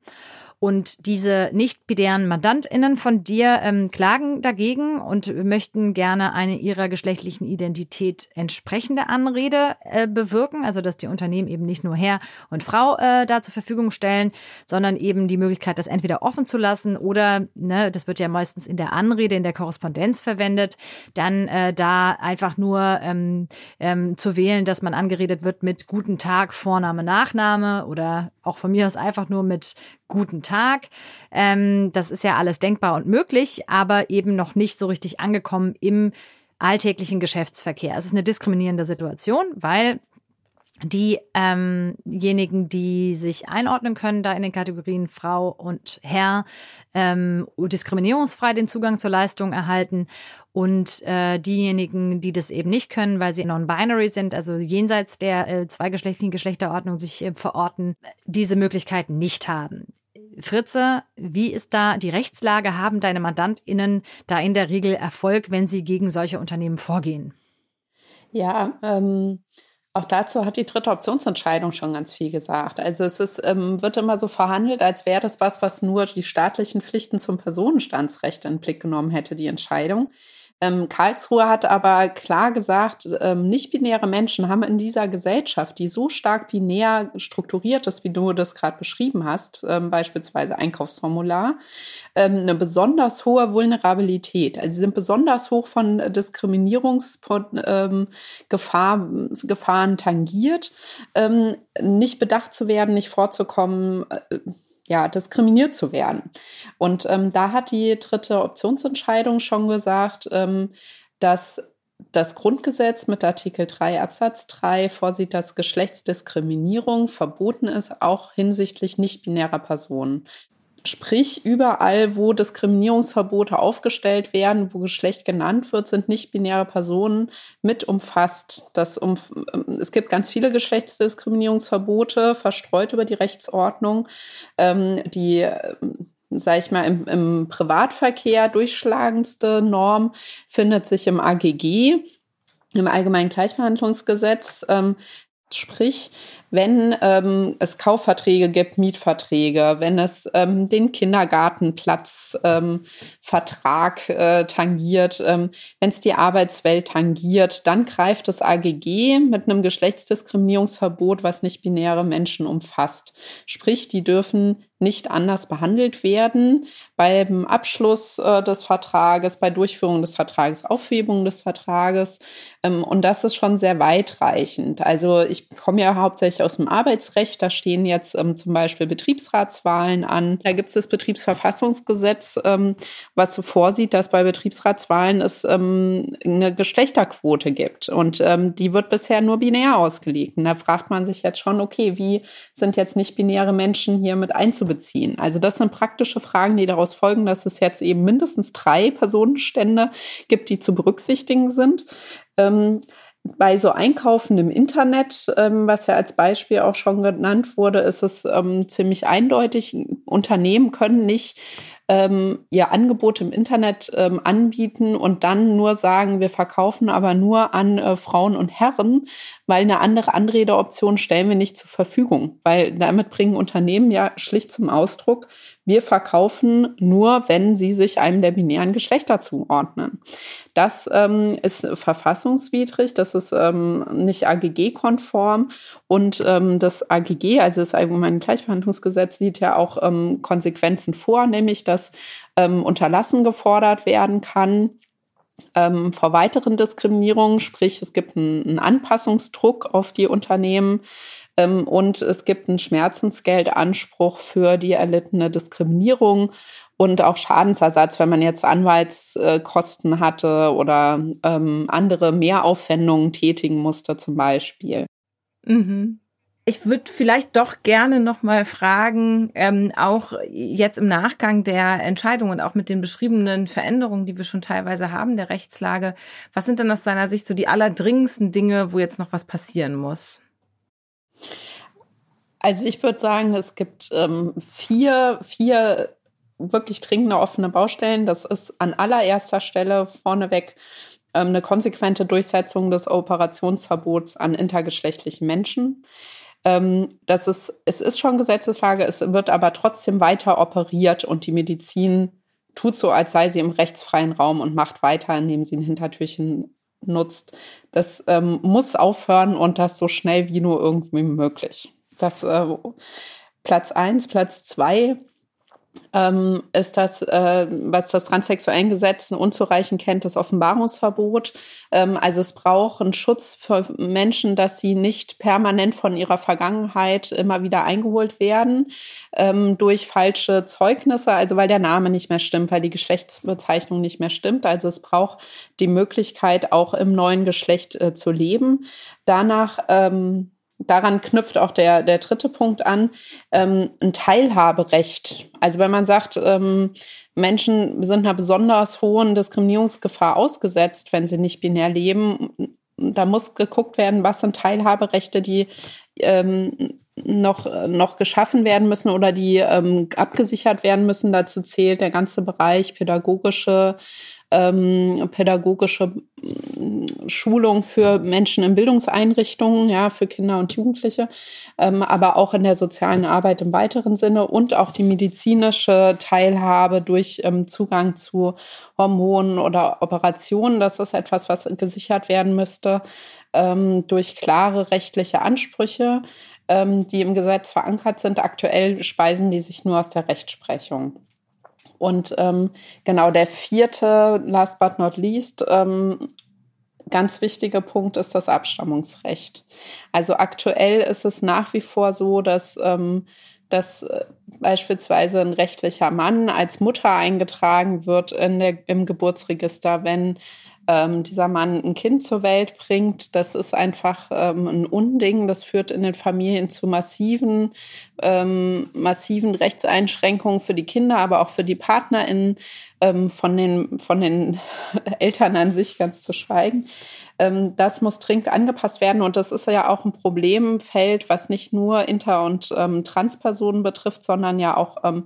Und diese nicht-binären MandantInnen von dir ähm, klagen dagegen und möchten gerne eine ihrer geschlechtlichen Identität entsprechende Anrede äh, bewirken. Also, dass die Unternehmen eben nicht nur Herr und Frau äh, da zur Verfügung stellen, sondern eben die Möglichkeit, das entweder offen zu lassen oder, ne, das wird ja meistens in der Anrede, in der Korrespondenz verwendet, dann äh, da einfach nur ähm, ähm, zu wählen, dass man angeredet wird mit Guten Tag, Vorname, Nachname oder auch von mir aus einfach nur mit guten Tag. Ähm, das ist ja alles denkbar und möglich, aber eben noch nicht so richtig angekommen im alltäglichen Geschäftsverkehr. Es ist eine diskriminierende Situation, weil diejenigen, ähm die sich einordnen können, da in den Kategorien Frau und Herr, ähm, diskriminierungsfrei den Zugang zur Leistung erhalten und äh, diejenigen, die das eben nicht können, weil sie non-binary sind, also jenseits der äh, zweigeschlechtlichen Geschlechterordnung sich äh, verorten, diese Möglichkeiten nicht haben. Fritze, wie ist da die Rechtslage? Haben deine MandantInnen da in der Regel Erfolg, wenn sie gegen solche Unternehmen vorgehen? Ja, ähm, auch dazu hat die dritte Optionsentscheidung schon ganz viel gesagt. Also es ist, ähm, wird immer so verhandelt, als wäre das was, was nur die staatlichen Pflichten zum Personenstandsrecht in den Blick genommen hätte, die Entscheidung. Ähm, Karlsruhe hat aber klar gesagt, ähm, nicht-binäre Menschen haben in dieser Gesellschaft, die so stark binär strukturiert ist, wie du das gerade beschrieben hast, ähm, beispielsweise Einkaufsformular, ähm, eine besonders hohe Vulnerabilität. Also sie sind besonders hoch von Diskriminierungsgefahren ähm, Gefahren tangiert, ähm, nicht bedacht zu werden, nicht vorzukommen. Äh, ja, diskriminiert zu werden. Und ähm, da hat die dritte Optionsentscheidung schon gesagt, ähm, dass das Grundgesetz mit Artikel 3 Absatz 3 vorsieht, dass Geschlechtsdiskriminierung verboten ist, auch hinsichtlich nicht-binärer Personen. Sprich, überall, wo Diskriminierungsverbote aufgestellt werden, wo Geschlecht genannt wird, sind nicht-binäre Personen mit umfasst. Das um, es gibt ganz viele Geschlechtsdiskriminierungsverbote verstreut über die Rechtsordnung, ähm, die sage ich mal, im, im Privatverkehr durchschlagendste Norm findet sich im AGG, im Allgemeinen Gleichbehandlungsgesetz. Ähm, sprich, wenn ähm, es Kaufverträge gibt, Mietverträge, wenn es ähm, den Kindergartenplatzvertrag ähm, äh, tangiert, ähm, wenn es die Arbeitswelt tangiert, dann greift das AGG mit einem Geschlechtsdiskriminierungsverbot, was nicht binäre Menschen umfasst. Sprich, die dürfen nicht anders behandelt werden beim Abschluss äh, des Vertrages, bei Durchführung des Vertrages, Aufhebung des Vertrages. Ähm, und das ist schon sehr weitreichend. Also ich komme ja hauptsächlich aus dem Arbeitsrecht. Da stehen jetzt ähm, zum Beispiel Betriebsratswahlen an. Da gibt es das Betriebsverfassungsgesetz, ähm, was vorsieht, dass bei Betriebsratswahlen es ähm, eine Geschlechterquote gibt. Und ähm, die wird bisher nur binär ausgelegt. Und da fragt man sich jetzt schon, okay, wie sind jetzt nicht-binäre Menschen hier mit einzubeziehen? Also das sind praktische Fragen, die daraus folgen, dass es jetzt eben mindestens drei Personenstände gibt, die zu berücksichtigen sind. Ähm, bei so Einkaufen im Internet, ähm, was ja als Beispiel auch schon genannt wurde, ist es ähm, ziemlich eindeutig. Unternehmen können nicht ähm, ihr Angebot im Internet ähm, anbieten und dann nur sagen, wir verkaufen aber nur an äh, Frauen und Herren, weil eine andere Anredeoption stellen wir nicht zur Verfügung. Weil damit bringen Unternehmen ja schlicht zum Ausdruck, wir verkaufen nur, wenn sie sich einem der binären Geschlechter zuordnen. Das ähm, ist verfassungswidrig, das ist ähm, nicht AGG-konform und ähm, das AGG, also das Allgemeine Gleichbehandlungsgesetz, sieht ja auch ähm, Konsequenzen vor, nämlich dass ähm, Unterlassen gefordert werden kann ähm, vor weiteren Diskriminierungen, sprich es gibt einen, einen Anpassungsdruck auf die Unternehmen. Ähm, und es gibt einen Schmerzensgeldanspruch für die erlittene Diskriminierung und auch Schadensersatz, wenn man jetzt Anwaltskosten hatte oder ähm, andere Mehraufwendungen tätigen musste zum Beispiel. Mhm. Ich würde vielleicht doch gerne noch mal fragen, ähm, auch jetzt im Nachgang der Entscheidung und auch mit den beschriebenen Veränderungen, die wir schon teilweise haben der Rechtslage, was sind denn aus deiner Sicht so die allerdringendsten Dinge, wo jetzt noch was passieren muss? Also ich würde sagen, es gibt ähm, vier, vier wirklich dringende offene Baustellen. Das ist an allererster Stelle vorneweg ähm, eine konsequente Durchsetzung des Operationsverbots an intergeschlechtlichen Menschen. Ähm, das ist, es ist schon Gesetzeslage, es wird aber trotzdem weiter operiert und die Medizin tut so, als sei sie im rechtsfreien Raum und macht weiter, indem sie ein Hintertürchen nutzt. Das ähm, muss aufhören und das so schnell wie nur irgendwie möglich. Das äh, Platz eins, Platz zwei ähm, ist das, äh, was das transsexuellen Gesetz unzureichend kennt, das Offenbarungsverbot. Ähm, also es braucht einen Schutz für Menschen, dass sie nicht permanent von ihrer Vergangenheit immer wieder eingeholt werden ähm, durch falsche Zeugnisse, also weil der Name nicht mehr stimmt, weil die Geschlechtsbezeichnung nicht mehr stimmt. Also es braucht die Möglichkeit, auch im neuen Geschlecht äh, zu leben. Danach ähm, daran knüpft auch der, der dritte Punkt an, ähm, ein Teilhaberecht. Also wenn man sagt, ähm, Menschen sind einer besonders hohen Diskriminierungsgefahr ausgesetzt, wenn sie nicht binär leben, da muss geguckt werden, was sind Teilhaberechte, die ähm, noch, noch geschaffen werden müssen oder die ähm, abgesichert werden müssen. Dazu zählt der ganze Bereich pädagogische ähm, pädagogische mm, Schulung für Menschen in Bildungseinrichtungen, ja, für Kinder und Jugendliche, ähm, aber auch in der sozialen Arbeit im weiteren Sinne und auch die medizinische Teilhabe durch ähm, Zugang zu Hormonen oder Operationen. Das ist etwas, was gesichert werden müsste ähm, durch klare rechtliche Ansprüche ähm, die im Gesetz verankert sind. Aktuell speisen die sich nur aus der Rechtsprechung. Und ähm, genau der vierte, last but not least, ähm, ganz wichtige Punkt ist das Abstammungsrecht. Also aktuell ist es nach wie vor so, dass, ähm, dass äh, beispielsweise ein rechtlicher Mann als Mutter eingetragen wird in der, im Geburtsregister, wenn ähm, dieser Mann ein Kind zur Welt bringt. Das ist einfach ähm, ein Unding. Das führt in den Familien zu massiven, ähm, massiven Rechtseinschränkungen für die Kinder, aber auch für die PartnerInnen, ähm, von, den, von den *laughs* Eltern an sich ganz zu schweigen. Ähm, das muss dringend angepasst werden. Und das ist ja auch ein Problemfeld, was nicht nur Inter- und ähm, Transpersonen betrifft, sondern ja auch ähm,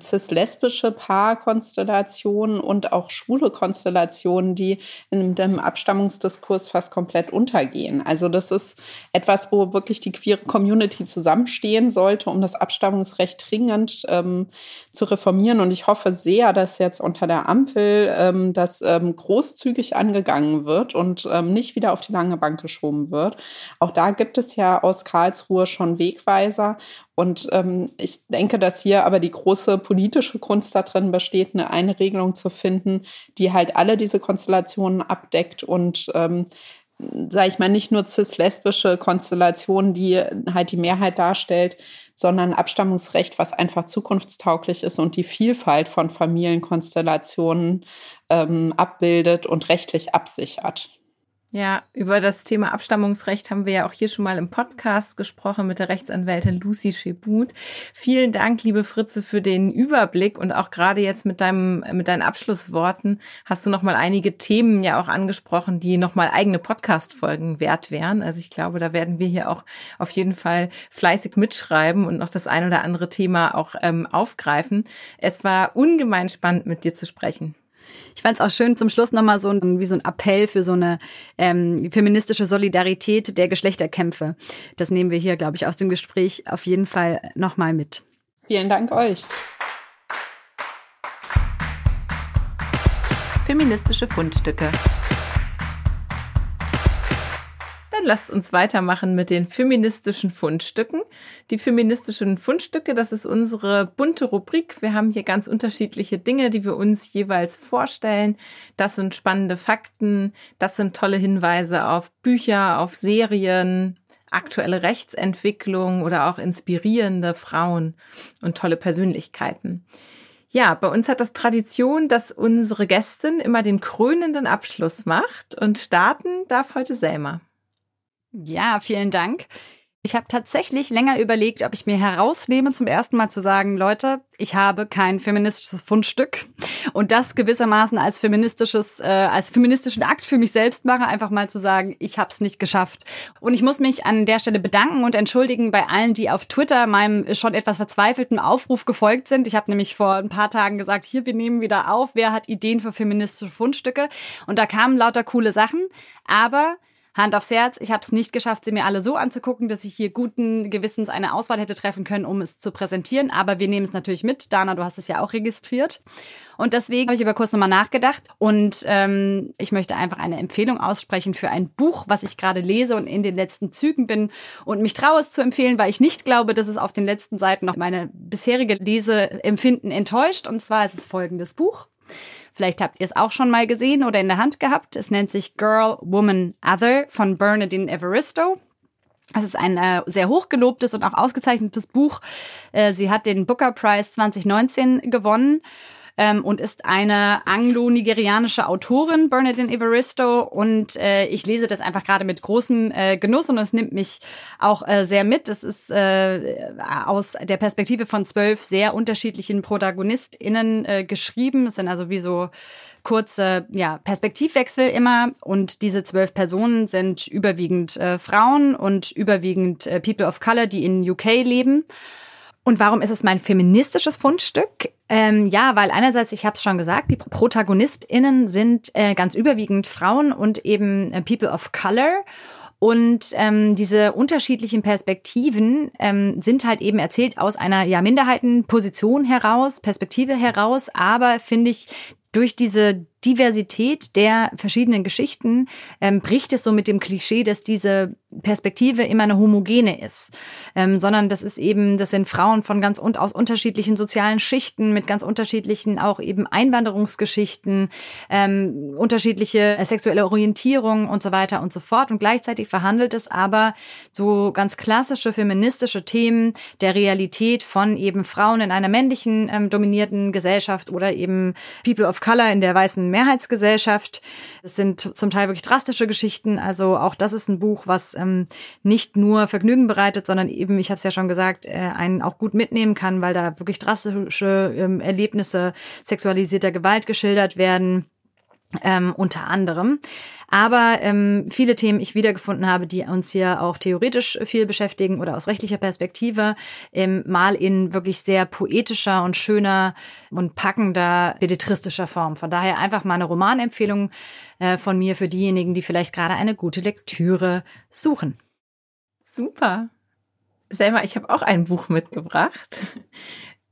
cis-lesbische Paarkonstellationen und auch schwule Konstellationen, die in dem Abstammungsdiskurs fast komplett untergehen. Also das ist etwas, wo wirklich die queere Community zusammenstehen sollte, um das Abstammungsrecht dringend ähm, zu reformieren. Und ich hoffe sehr, dass jetzt unter der Ampel ähm, das ähm, großzügig angegangen wird und ähm, nicht wieder auf die lange Bank geschoben wird. Auch da gibt es ja aus Karlsruhe schon Wegweiser Und ähm, ich denke, dass hier aber die große politische Kunst darin besteht, eine, eine Regelung zu finden, die halt alle diese Konstellationen abdeckt und ähm, sage ich mal, nicht nur cis-lesbische Konstellationen, die halt die Mehrheit darstellt, sondern Abstammungsrecht, was einfach zukunftstauglich ist und die Vielfalt von Familienkonstellationen ähm, abbildet und rechtlich absichert. Ja, über das Thema Abstammungsrecht haben wir ja auch hier schon mal im Podcast gesprochen mit der Rechtsanwältin Lucy Schebut. Vielen Dank, liebe Fritze, für den Überblick und auch gerade jetzt mit deinem, mit deinen Abschlussworten hast du noch mal einige Themen ja auch angesprochen, die noch mal eigene Podcast-Folgen wert wären. Also ich glaube, da werden wir hier auch auf jeden Fall fleißig mitschreiben und noch das ein oder andere Thema auch ähm, aufgreifen. Es war ungemein spannend, mit dir zu sprechen. Ich fand es auch schön zum Schluss nochmal so ein, wie so ein Appell für so eine ähm, feministische Solidarität der Geschlechterkämpfe. Das nehmen wir hier, glaube ich, aus dem Gespräch auf jeden Fall nochmal mit. Vielen Dank euch. Feministische Fundstücke. Lasst uns weitermachen mit den feministischen Fundstücken. Die feministischen Fundstücke, das ist unsere bunte Rubrik. Wir haben hier ganz unterschiedliche Dinge, die wir uns jeweils vorstellen. Das sind spannende Fakten, das sind tolle Hinweise auf Bücher, auf Serien, aktuelle Rechtsentwicklung oder auch inspirierende Frauen und tolle Persönlichkeiten. Ja, bei uns hat das Tradition, dass unsere Gästin immer den krönenden Abschluss macht und starten darf heute Selma. Ja, vielen Dank. Ich habe tatsächlich länger überlegt, ob ich mir herausnehme, zum ersten Mal zu sagen, Leute, ich habe kein feministisches Fundstück und das gewissermaßen als feministisches, äh, als feministischen Akt für mich selbst mache, einfach mal zu sagen, ich habe es nicht geschafft. Und ich muss mich an der Stelle bedanken und entschuldigen bei allen, die auf Twitter meinem schon etwas verzweifelten Aufruf gefolgt sind. Ich habe nämlich vor ein paar Tagen gesagt, hier, wir nehmen wieder auf, wer hat Ideen für feministische Fundstücke? Und da kamen lauter coole Sachen, aber Hand aufs Herz, ich habe es nicht geschafft, sie mir alle so anzugucken, dass ich hier guten Gewissens eine Auswahl hätte treffen können, um es zu präsentieren. Aber wir nehmen es natürlich mit. Dana, du hast es ja auch registriert. Und deswegen habe ich über kurz nochmal nachgedacht und ähm, ich möchte einfach eine Empfehlung aussprechen für ein Buch, was ich gerade lese und in den letzten Zügen bin und mich traue es zu empfehlen, weil ich nicht glaube, dass es auf den letzten Seiten noch meine bisherige Leseempfinden enttäuscht. Und zwar ist es folgendes Buch. Vielleicht habt ihr es auch schon mal gesehen oder in der Hand gehabt. Es nennt sich Girl, Woman, Other von Bernadine Evaristo. Es ist ein äh, sehr hochgelobtes und auch ausgezeichnetes Buch. Äh, sie hat den Booker Prize 2019 gewonnen ähm, und ist eine anglo-nigerianische Autorin, Bernadine Evaristo. Und äh, ich lese das einfach gerade mit großem äh, Genuss und es nimmt mich auch äh, sehr mit. Es ist äh, aus der Perspektive von zwölf sehr unterschiedlichen ProtagonistInnen äh, geschrieben. Es sind also wie so kurze ja, Perspektivwechsel immer und diese zwölf Personen sind überwiegend äh, Frauen und überwiegend äh, People of Color, die in UK leben. Und warum ist es mein feministisches Fundstück? Ähm, ja, weil einerseits, ich habe es schon gesagt, die ProtagonistInnen sind äh, ganz überwiegend Frauen und eben äh, People of Color. Und ähm, diese unterschiedlichen Perspektiven ähm, sind halt eben erzählt aus einer ja Minderheitenposition heraus, Perspektive heraus, aber finde ich durch diese Diversität der verschiedenen Geschichten ähm, bricht es so mit dem Klischee, dass diese Perspektive immer eine homogene ist, ähm, sondern das ist eben, das sind Frauen von ganz und aus unterschiedlichen sozialen Schichten mit ganz unterschiedlichen auch eben Einwanderungsgeschichten, ähm, unterschiedliche sexuelle Orientierung und so weiter und so fort. Und gleichzeitig verhandelt es aber so ganz klassische feministische Themen der Realität von eben Frauen in einer männlichen ähm, dominierten Gesellschaft oder eben People of Color in der weißen Mehrheitsgesellschaft. Es sind zum Teil wirklich drastische Geschichten. Also auch das ist ein Buch, was ähm, nicht nur Vergnügen bereitet, sondern eben, ich habe es ja schon gesagt, äh, einen auch gut mitnehmen kann, weil da wirklich drastische ähm, Erlebnisse sexualisierter Gewalt geschildert werden ähm, unter anderem. Aber ähm, viele Themen ich wiedergefunden habe, die uns hier auch theoretisch viel beschäftigen oder aus rechtlicher Perspektive, ähm, mal in wirklich sehr poetischer und schöner und packender, belletristischer Form. Von daher einfach mal eine Romanempfehlung äh, von mir für diejenigen, die vielleicht gerade eine gute Lektüre suchen. Super. Selma, ich habe auch ein Buch mitgebracht.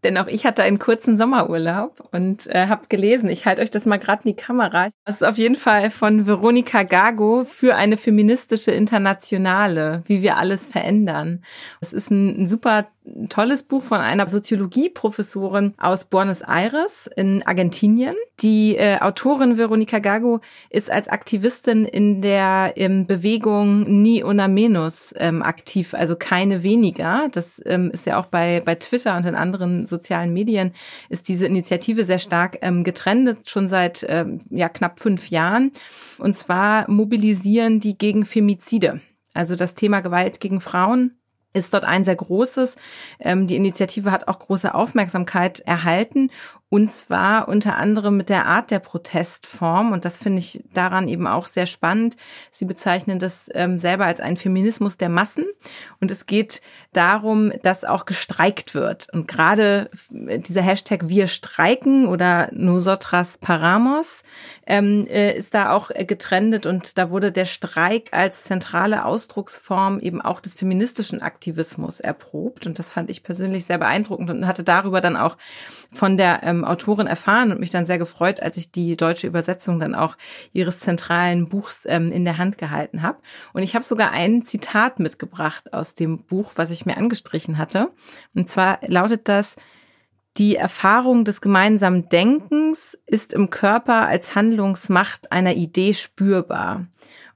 Denn auch ich hatte einen kurzen Sommerurlaub und äh, habe gelesen. Ich halte euch das mal gerade in die Kamera. Das ist auf jeden Fall von Veronika Gago für eine feministische Internationale, wie wir alles verändern. Es ist ein, ein super ein tolles Buch von einer Soziologieprofessorin aus Buenos Aires in Argentinien. Die äh, Autorin Veronica Gago ist als Aktivistin in der ähm, Bewegung Ni una menos ähm, aktiv, also keine weniger. Das ähm, ist ja auch bei, bei Twitter und in anderen sozialen Medien ist diese Initiative sehr stark ähm, getrennt, schon seit ähm, ja, knapp fünf Jahren. Und zwar mobilisieren die gegen Femizide. Also das Thema Gewalt gegen Frauen ist dort ein sehr großes. Ähm, die Initiative hat auch große Aufmerksamkeit erhalten und zwar unter anderem mit der Art der Protestform. Und das finde ich daran eben auch sehr spannend. Sie bezeichnen das ähm, selber als einen Feminismus der Massen. Und es geht darum, dass auch gestreikt wird. Und gerade dieser Hashtag Wir streiken oder Nosotras Paramos ähm, äh, ist da auch getrendet. Und da wurde der Streik als zentrale Ausdrucksform eben auch des feministischen Aktivismus erprobt. Und das fand ich persönlich sehr beeindruckend und hatte darüber dann auch von der ähm, Autorin erfahren und mich dann sehr gefreut, als ich die deutsche Übersetzung dann auch ihres zentralen Buchs ähm, in der Hand gehalten habe. Und ich habe sogar ein Zitat mitgebracht aus dem Buch, was ich mir angestrichen hatte. Und zwar lautet das, die Erfahrung des gemeinsamen Denkens ist im Körper als Handlungsmacht einer Idee spürbar.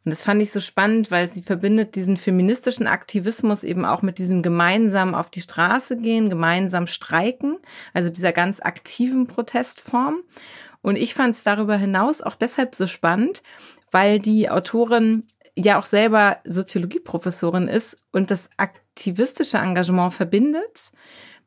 Und das fand ich so spannend, weil sie verbindet diesen feministischen Aktivismus eben auch mit diesem gemeinsam auf die Straße gehen, gemeinsam streiken, also dieser ganz aktiven Protestform. Und ich fand es darüber hinaus auch deshalb so spannend, weil die Autorin ja auch selber Soziologieprofessorin ist und das aktivistische Engagement verbindet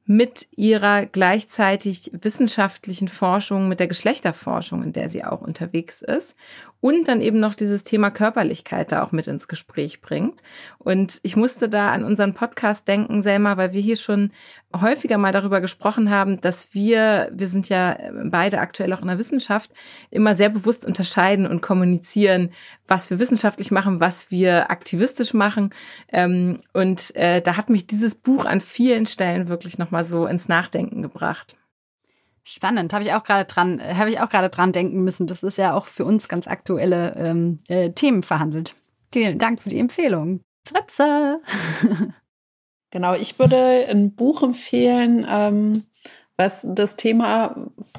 mit ihrer gleichzeitig wissenschaftlichen Forschung, mit der Geschlechterforschung, in der sie auch unterwegs ist und dann eben noch dieses Thema Körperlichkeit da auch mit ins Gespräch bringt. Und ich musste da an unseren Podcast denken, Selma, weil wir hier schon häufiger mal darüber gesprochen haben, dass wir, wir sind ja beide aktuell auch in der Wissenschaft, immer sehr bewusst unterscheiden und kommunizieren, was wir wissenschaftlich machen, was wir aktivistisch machen. Ähm, und äh, da hat mich dieses Buch an vielen Stellen wirklich nochmal so ins Nachdenken gebracht. Spannend, habe ich auch gerade dran, habe ich auch gerade dran denken müssen. Das ist ja auch für uns ganz aktuelle ähm, äh, Themen verhandelt. Vielen Dank für die Empfehlung. Fritze. *laughs* genau, ich würde ein Buch empfehlen, ähm, was das Thema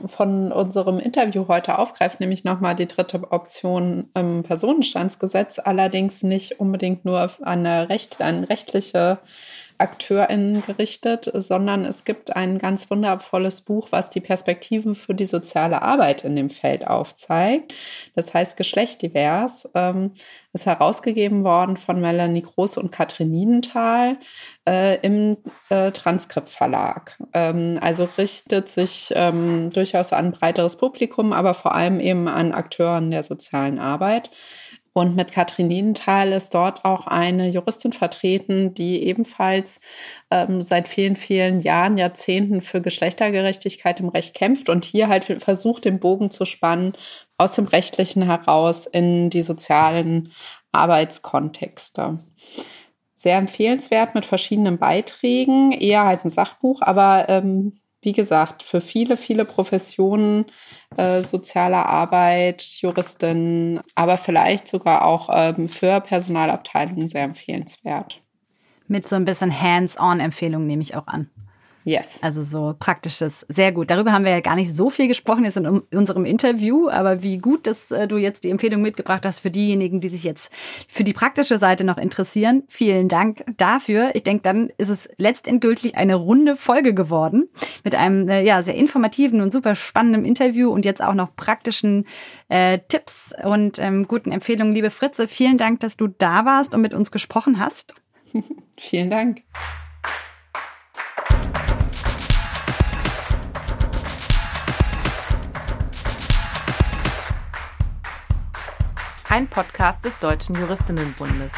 von unserem Interview heute aufgreift, nämlich nochmal die dritte Option im Personenstandsgesetz, allerdings nicht unbedingt nur an eine, Recht, eine rechtliche AkteurInnen gerichtet, sondern es gibt ein ganz wundervolles Buch, was die Perspektiven für die soziale Arbeit in dem Feld aufzeigt. Das heißt Geschlechtdivers, ähm, ist herausgegeben worden von Melanie Groß und Katrin Nienthal äh, im äh, Transkript Verlag. Ähm, also richtet sich ähm, durchaus an ein breiteres Publikum, aber vor allem eben an Akteuren der sozialen Arbeit. Und mit Katrin Nienthal ist dort auch eine Juristin vertreten, die ebenfalls ähm, seit vielen, vielen Jahren, Jahrzehnten für Geschlechtergerechtigkeit im Recht kämpft und hier halt versucht, den Bogen zu spannen aus dem Rechtlichen heraus in die sozialen Arbeitskontexte. Sehr empfehlenswert mit verschiedenen Beiträgen, eher halt ein Sachbuch, aber ähm, wie gesagt, für viele, viele Professionen äh, sozialer Arbeit, Juristin, aber vielleicht sogar auch ähm, für Personalabteilungen sehr empfehlenswert. Mit so ein bisschen Hands-on-Empfehlung nehme ich auch an. Yes. Also so praktisches. Sehr gut. Darüber haben wir ja gar nicht so viel gesprochen jetzt in unserem Interview, aber wie gut, dass äh, du jetzt die Empfehlung mitgebracht hast für diejenigen, die sich jetzt für die praktische Seite noch interessieren. Vielen Dank dafür. Ich denke, dann ist es letztendgültig eine runde Folge geworden mit einem äh, ja sehr informativen und super spannenden Interview und jetzt auch noch praktischen äh, Tipps und ähm, guten Empfehlungen. Liebe Fritze, vielen Dank, dass du da warst und mit uns gesprochen hast. *laughs* vielen Dank. Ein Podcast des Deutschen Juristinnenbundes.